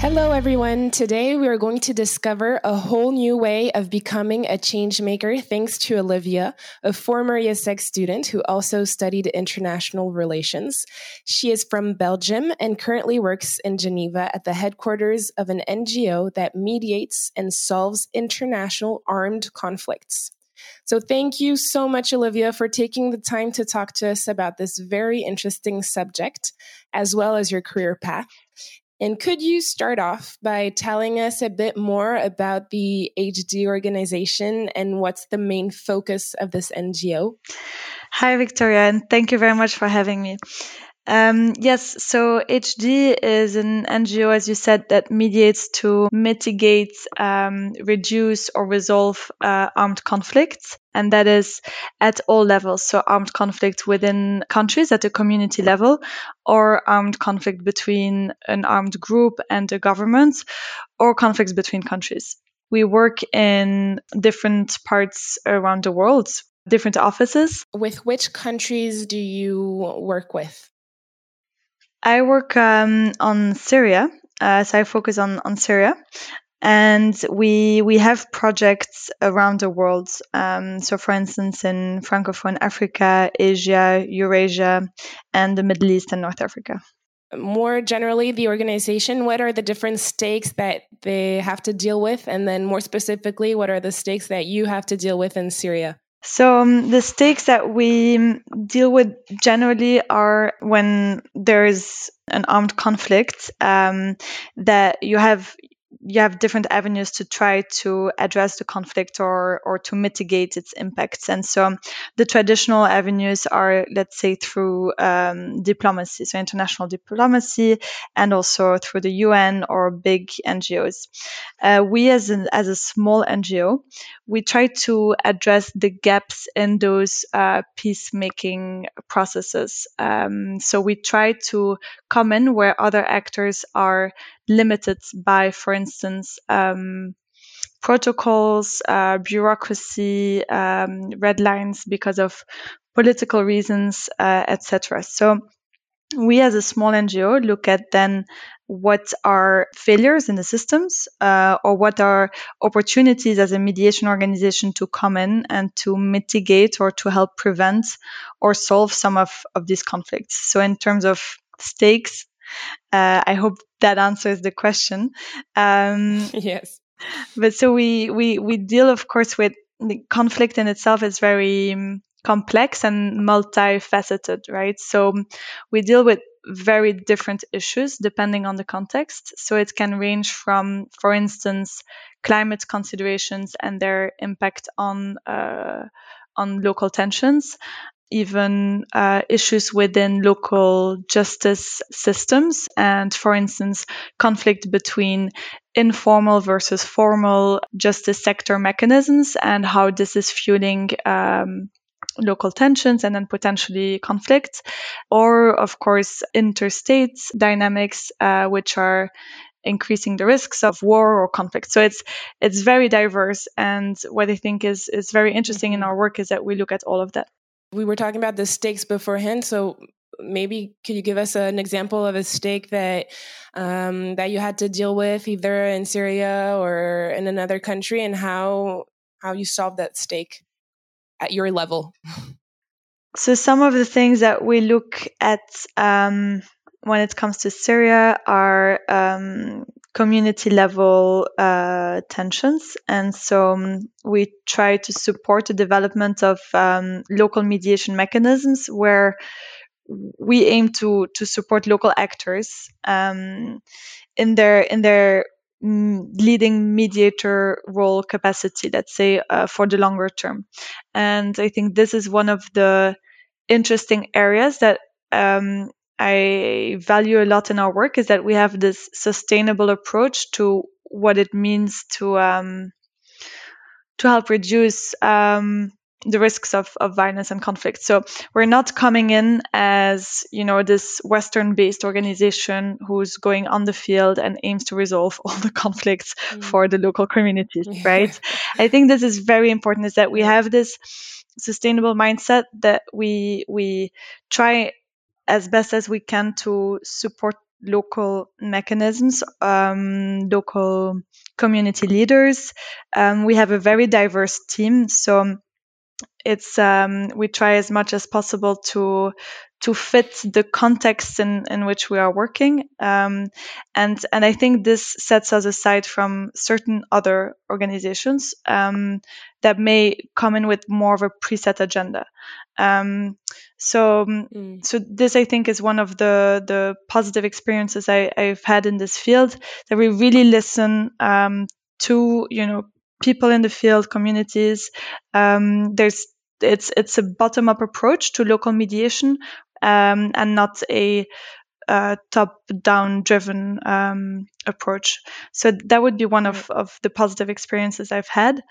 Hello, everyone. Today we are going to discover a whole new way of becoming a change maker thanks to Olivia, a former IESEG student who also studied international relations. She is from Belgium and currently works in Geneva at the headquarters of an NGO that mediates and solves international armed conflicts. So, thank you so much, Olivia, for taking the time to talk to us about this very interesting subject, as well as your career path. And could you start off by telling us a bit more about the HD organization and what's the main focus of this NGO? Hi, Victoria, and thank you very much for having me. Um, yes, so HD is an NGO, as you said, that mediates to mitigate, um, reduce, or resolve uh, armed conflicts. And that is at all levels. So, armed conflict within countries at the community level, or armed conflict between an armed group and a government, or conflicts between countries. We work in different parts around the world, different offices. With which countries do you work with? I work um, on Syria, uh, so I focus on on Syria, and we we have projects around the world. Um, so, for instance, in Francophone Africa, Asia, Eurasia, and the Middle East and North Africa. More generally, the organization, what are the different stakes that they have to deal with? And then, more specifically, what are the stakes that you have to deal with in Syria? So um, the stakes that we deal with generally are when there's an armed conflict um, that you have you have different avenues to try to address the conflict or or to mitigate its impacts. And so the traditional avenues are, let's say, through um, diplomacy, so international diplomacy, and also through the UN or big NGOs. Uh, we, as an as a small NGO, we try to address the gaps in those uh, peacemaking processes. Um, so we try to come in where other actors are limited by, for instance, um, protocols, uh, bureaucracy, um, red lines because of political reasons, uh, etc. So we as a small NGO look at then what are failures in the systems uh, or what are opportunities as a mediation organization to come in and to mitigate or to help prevent or solve some of, of these conflicts. So in terms of stakes, uh, I hope that answers the question. Um, yes. But so we, we, we deal, of course, with the conflict in itself is very um, complex and multifaceted, right? So we deal with very different issues depending on the context. So it can range from, for instance, climate considerations and their impact on uh, on local tensions, even uh, issues within local justice systems, and for instance, conflict between informal versus formal justice sector mechanisms and how this is fueling um, local tensions and then potentially conflicts, or of course, interstate dynamics, uh, which are increasing the risks of war or conflict. So it's it's very diverse, and what I think is is very interesting in mm-hmm. our work is that we look at all of that. We were talking about the stakes beforehand, so maybe could you give us an example of a stake that um, that you had to deal with either in Syria or in another country, and how how you solved that stake at your level? So some of the things that we look at um, when it comes to Syria are um, community level uh, tensions. And so um, we try to support the development of um, local mediation mechanisms where we aim to, to support local actors um, in their in their mm, leading mediator role capacity, let's say, uh, for the longer term. And I think this is one of the interesting areas that um, I value a lot in our work is that we have this sustainable approach to what it means to um, to help reduce um, the risks of, of violence and conflict. So we're not coming in as, you know, this Western based organization who's going on the field and aims to resolve all the conflicts mm. for the local communities, right? I think this is very important is that we have this sustainable mindset that we we try as best as we can to support local mechanisms, um, local community leaders. Um, we have a very diverse team, so it's um, we try as much as possible to to fit the context in, in which we are working um, and and I think this sets us aside from certain other organizations um, that may come in with more of a preset agenda um, so mm. so this I think is one of the the positive experiences I, I've had in this field that we really listen um, to you know people in the field, communities. Um, there's it's it's a bottom up approach to local mediation um, and not a uh, top down driven um, approach. So that would be one of, of the positive experiences I've had.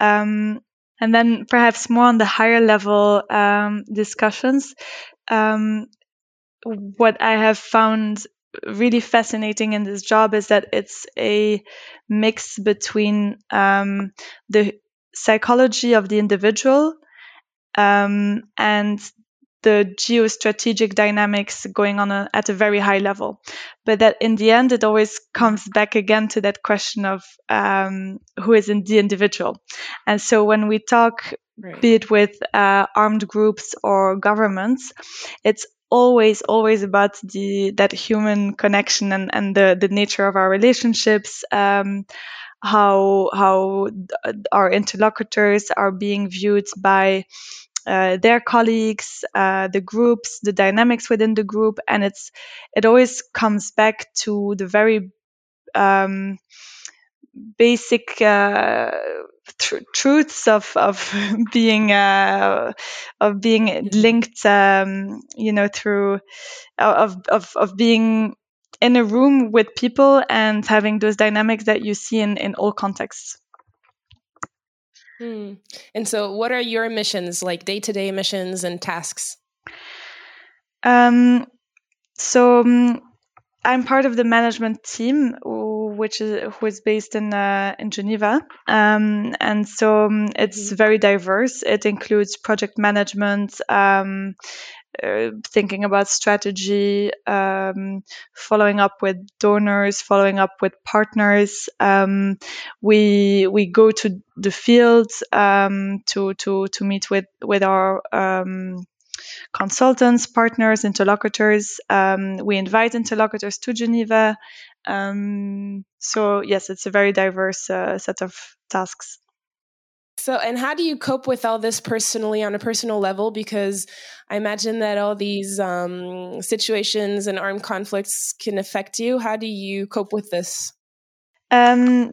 Um, and then perhaps more on the higher level um, discussions. Um, what I have found really fascinating in this job is that it's a mix between um, the psychology of the individual um, and the geostrategic dynamics going on a, at a very high level. But that in the end, it always comes back again to that question of um, who is in the individual. And so when we talk, right. be it with uh, armed groups or governments, it's always always about the that human connection and, and the, the nature of our relationships um, how how our interlocutors are being viewed by uh, their colleagues, uh, the groups, the dynamics within the group, and it's it always comes back to the very um, basic uh, tr- truths of of being uh, of being linked, um, you know, through of of of being in a room with people and having those dynamics that you see in in all contexts. Hmm. And so, what are your missions, like day to day missions and tasks? Um, so, um, I'm part of the management team, which is who is based in uh, in Geneva, um, and so um, it's mm-hmm. very diverse. It includes project management, um, uh, thinking about strategy, um, following up with donors, following up with partners. Um, we we go to the field um, to to to meet with with our um, consultants, partners, interlocutors. Um, we invite interlocutors to Geneva. Um, so yes, it's a very diverse uh, set of tasks. So, and how do you cope with all this personally on a personal level? Because I imagine that all these um, situations and armed conflicts can affect you. How do you cope with this? Um,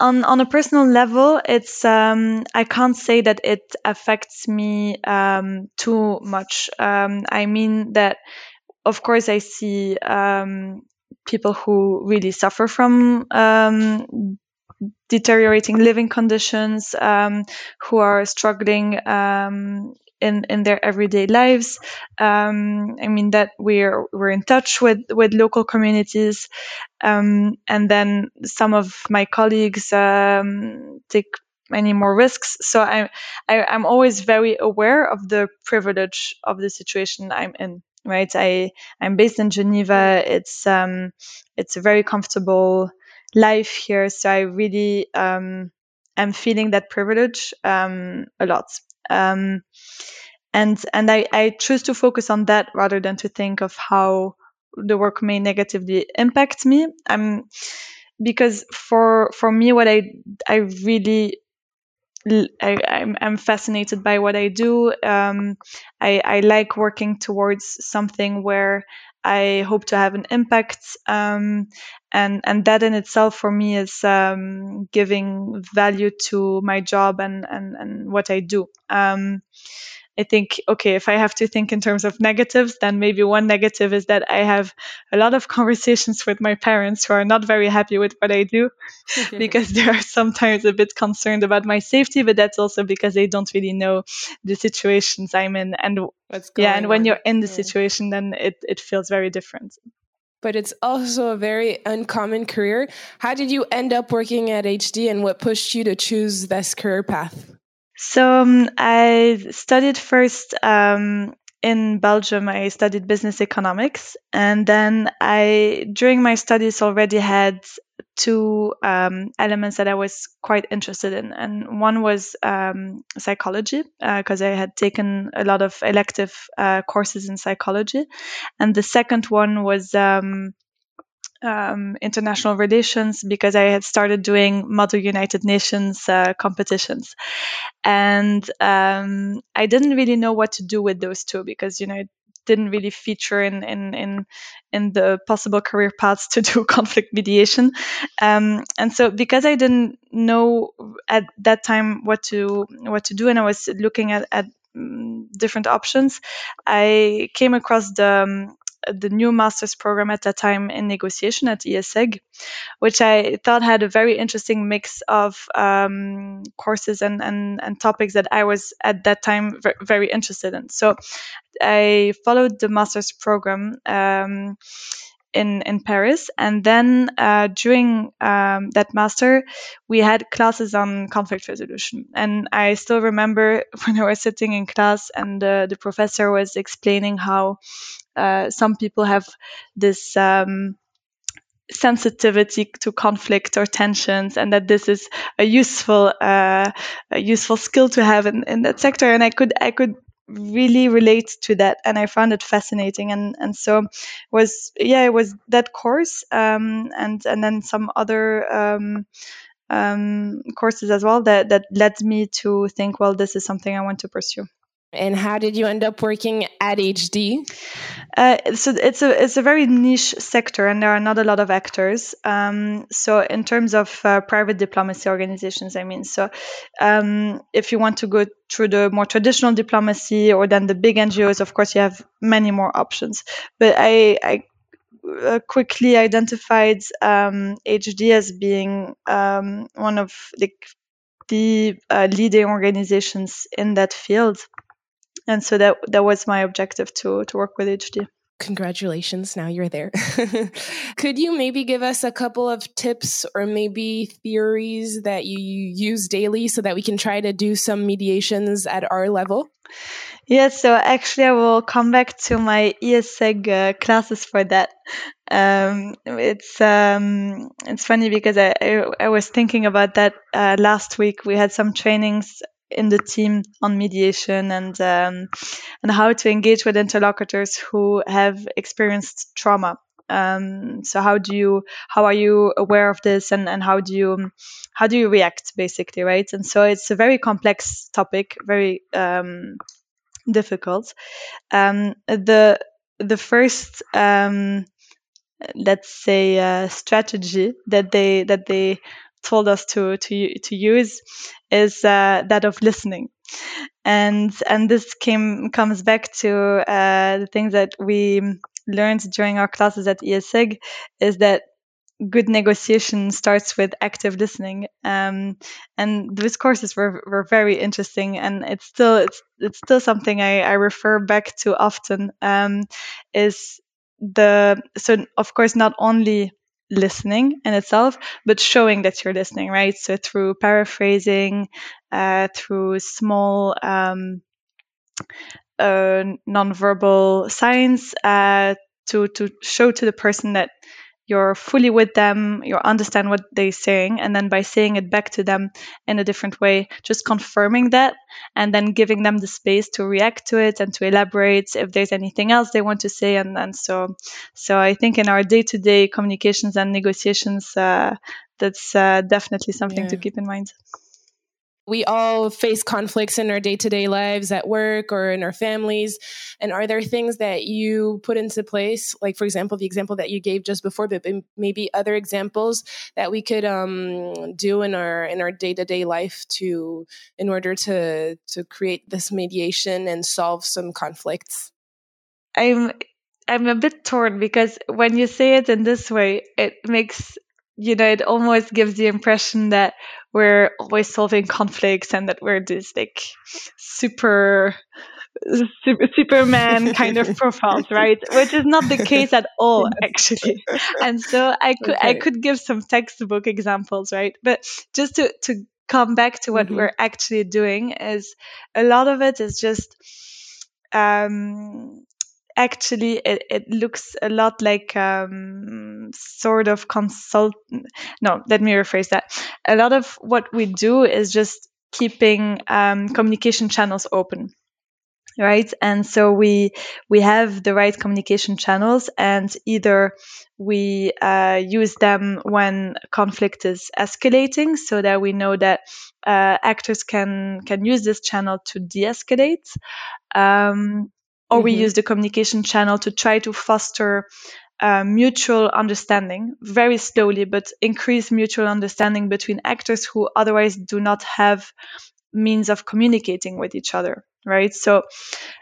on on a personal level, it's um, I can't say that it affects me um, too much. Um, I mean that, of course, I see um, people who really suffer from um, deteriorating living conditions, um, who are struggling um, in in their everyday lives. Um, I mean that we're we're in touch with with local communities, um, and then some of my colleagues um, take many more risks. So I'm I, am i am always very aware of the privilege of the situation I'm in. Right, I I'm based in Geneva. It's um it's a very comfortable life here. So I really um, am feeling that privilege um, a lot. Um, and and I, I choose to focus on that rather than to think of how the work may negatively impact me. I'm because for for me, what I I really I, I'm fascinated by what I do. Um, I, I like working towards something where I hope to have an impact. Um, and, and that in itself for me is um, giving value to my job and, and, and what I do. Um, I think, okay, if I have to think in terms of negatives, then maybe one negative is that I have a lot of conversations with my parents who are not very happy with what I do because they are sometimes a bit concerned about my safety, but that's also because they don't really know the situations I'm in. And yeah, and when you're in the yeah. situation, then it, it feels very different but it's also a very uncommon career. How did you end up working at HD and what pushed you to choose this career path? So um, I studied first um, in Belgium. I studied business economics, and then I, during my studies, already had two um, elements that I was quite interested in, and one was um, psychology because uh, I had taken a lot of elective uh, courses in psychology, and the second one was um, international relations because I had started doing Model United Nations uh, competitions, and um, I didn't really know what to do with those two because you know it didn't really feature in in in, in the possible career paths to do conflict mediation, um, and so because I didn't know at that time what to what to do, and I was looking at, at mm, different options, I came across the um, the new master's program at that time in negotiation at IESEG, which I thought had a very interesting mix of um, courses and, and, and topics that I was at that time very interested in. So I followed the master's program. Um, in in Paris, and then uh, during um, that master, we had classes on conflict resolution. And I still remember when I was sitting in class, and uh, the professor was explaining how uh, some people have this. Um, sensitivity to conflict or tensions and that this is a useful uh, a useful skill to have in, in that sector and i could i could really relate to that and i found it fascinating and and so was yeah it was that course um, and and then some other um, um, courses as well that that led me to think well this is something i want to pursue and how did you end up working at HD? Uh, so it's a it's a very niche sector, and there are not a lot of actors. Um, so in terms of uh, private diplomacy organizations, I mean, so um, if you want to go through the more traditional diplomacy or then the big NGOs, of course, you have many more options. But I, I uh, quickly identified um, HD as being um, one of the, the uh, leading organizations in that field and so that that was my objective to to work with HD. Congratulations, now you're there. Could you maybe give us a couple of tips or maybe theories that you use daily so that we can try to do some mediations at our level? Yes, so actually, I will come back to my IESEG uh, classes for that. Um, it's um, it's funny because I, I, I was thinking about that uh, last week. We had some trainings in the team on mediation and um, and how to engage with interlocutors who have experienced trauma. Um, so how do you how are you aware of this and, and how do you how do you react basically right and so it's a very complex topic very um, difficult um, the the first um, let's say uh, strategy that they that they told us to to to use is uh, that of listening, and and this came comes back to uh, the things that we learned during our classes at IESEG is that good negotiation starts with active listening. Um, and those courses were, were very interesting and it's still it's, it's still something I, I refer back to often um, is the so of course not only listening in itself, but showing that you're listening, right? So through paraphrasing, uh, through small um, uh, nonverbal signs, uh, to to show to the person that you're fully with them, you understand what they're saying, and then by saying it back to them in a different way, just confirming that, and then giving them the space to react to it and to elaborate if there's anything else they want to say, and then so, so I think in our day-to-day communications and negotiations, uh, that's uh, definitely something yeah. to keep in mind. We all face conflicts in our day-to-day lives at work or in our families. And are there things that you put into place? Like for example the example that you gave just before but maybe other examples that we could um, do in our in our day-to-day life to in order to to create this mediation and solve some conflicts? I'm i'm a bit torn because when you say it in this way it makes you know, it almost gives the impression that we're always solving conflicts and that we're this like super, super Superman kind of profiles, right? Which is not the case at all, actually. And so I could okay. I could give some textbook examples, right? But just to to come back to what mm-hmm. we're actually doing is a lot of it is just um actually it, it looks a lot like um, sort of consult no let me rephrase that. A lot of what we do is just keeping um, communication channels open right? And so we we have the right communication channels and either we uh, use them when conflict is escalating so that we know that uh, actors can can use this channel to de-escalate. Um, or mm-hmm. we use the communication channel to try to foster uh, mutual understanding very slowly, but increase mutual understanding between actors who otherwise do not have means of communicating with each other right so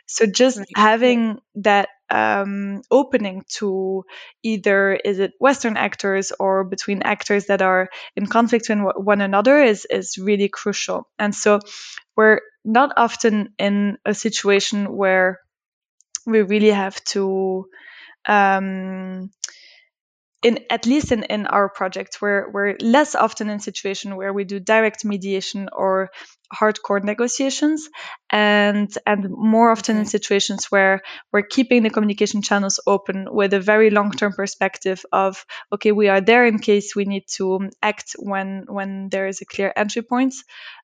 so just right. having that um, opening to either is it western actors or between actors that are in conflict with one another is is really crucial and so we're not often in a situation where we really have to um, in at least in, in our project we're, we're less often in situation where we do direct mediation or hardcore negotiations and and more often in situations where we're keeping the communication channels open with a very long-term perspective of okay we are there in case we need to act when when there is a clear entry point.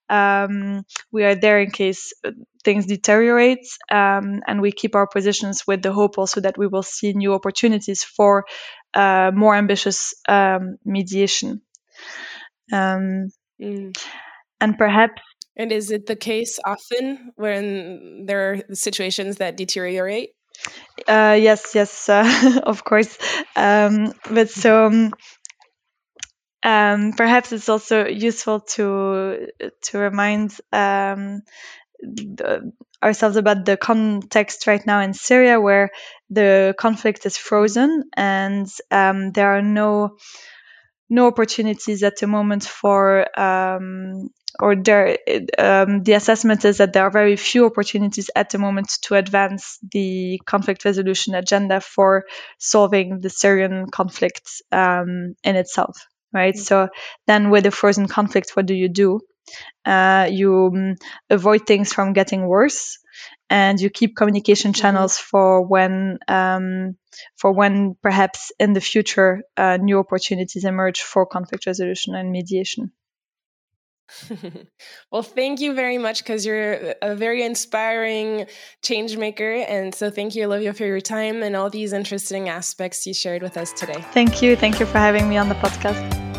Um, we are there in case things deteriorate, um, and we keep our positions with the hope also that we will see new opportunities for uh, more ambitious um, mediation. Um, mm. And perhaps. And is it the case often when there are situations that deteriorate? Uh, yes, yes, uh, of course. Um, but so um, um, perhaps it's also useful to to remind um, the, ourselves about the context right now in Syria, where the conflict is frozen and um, there are no no opportunities at the moment for um, or there um, the assessment is that there are very few opportunities at the moment to advance the conflict resolution agenda for solving the Syrian conflict um, in itself right? Mm-hmm. So then with a frozen conflict, what do you do? Uh, you um, avoid things from getting worse, and you keep communication mm-hmm. channels mm-hmm. for when um, for when perhaps in the future uh, new opportunities emerge for conflict resolution and mediation. well, thank you very much because you're a very inspiring change maker. And so, thank you, Olivia, for your time and all these interesting aspects you shared with us today. Thank you. Thank you for having me on the podcast.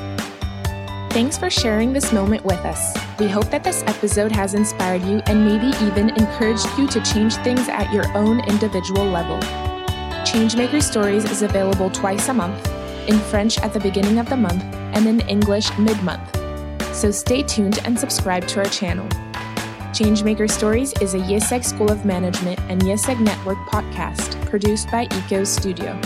Thanks for sharing this moment with us. We hope that this episode has inspired you and maybe even encouraged you to change things at your own individual level. Changemaker Stories is available twice a month, in French at the beginning of the month, and in English mid month so stay tuned and subscribe to our channel. Changemaker Stories is a IÉSEG School of Management and IÉSEG Network podcast produced by ECO Studio.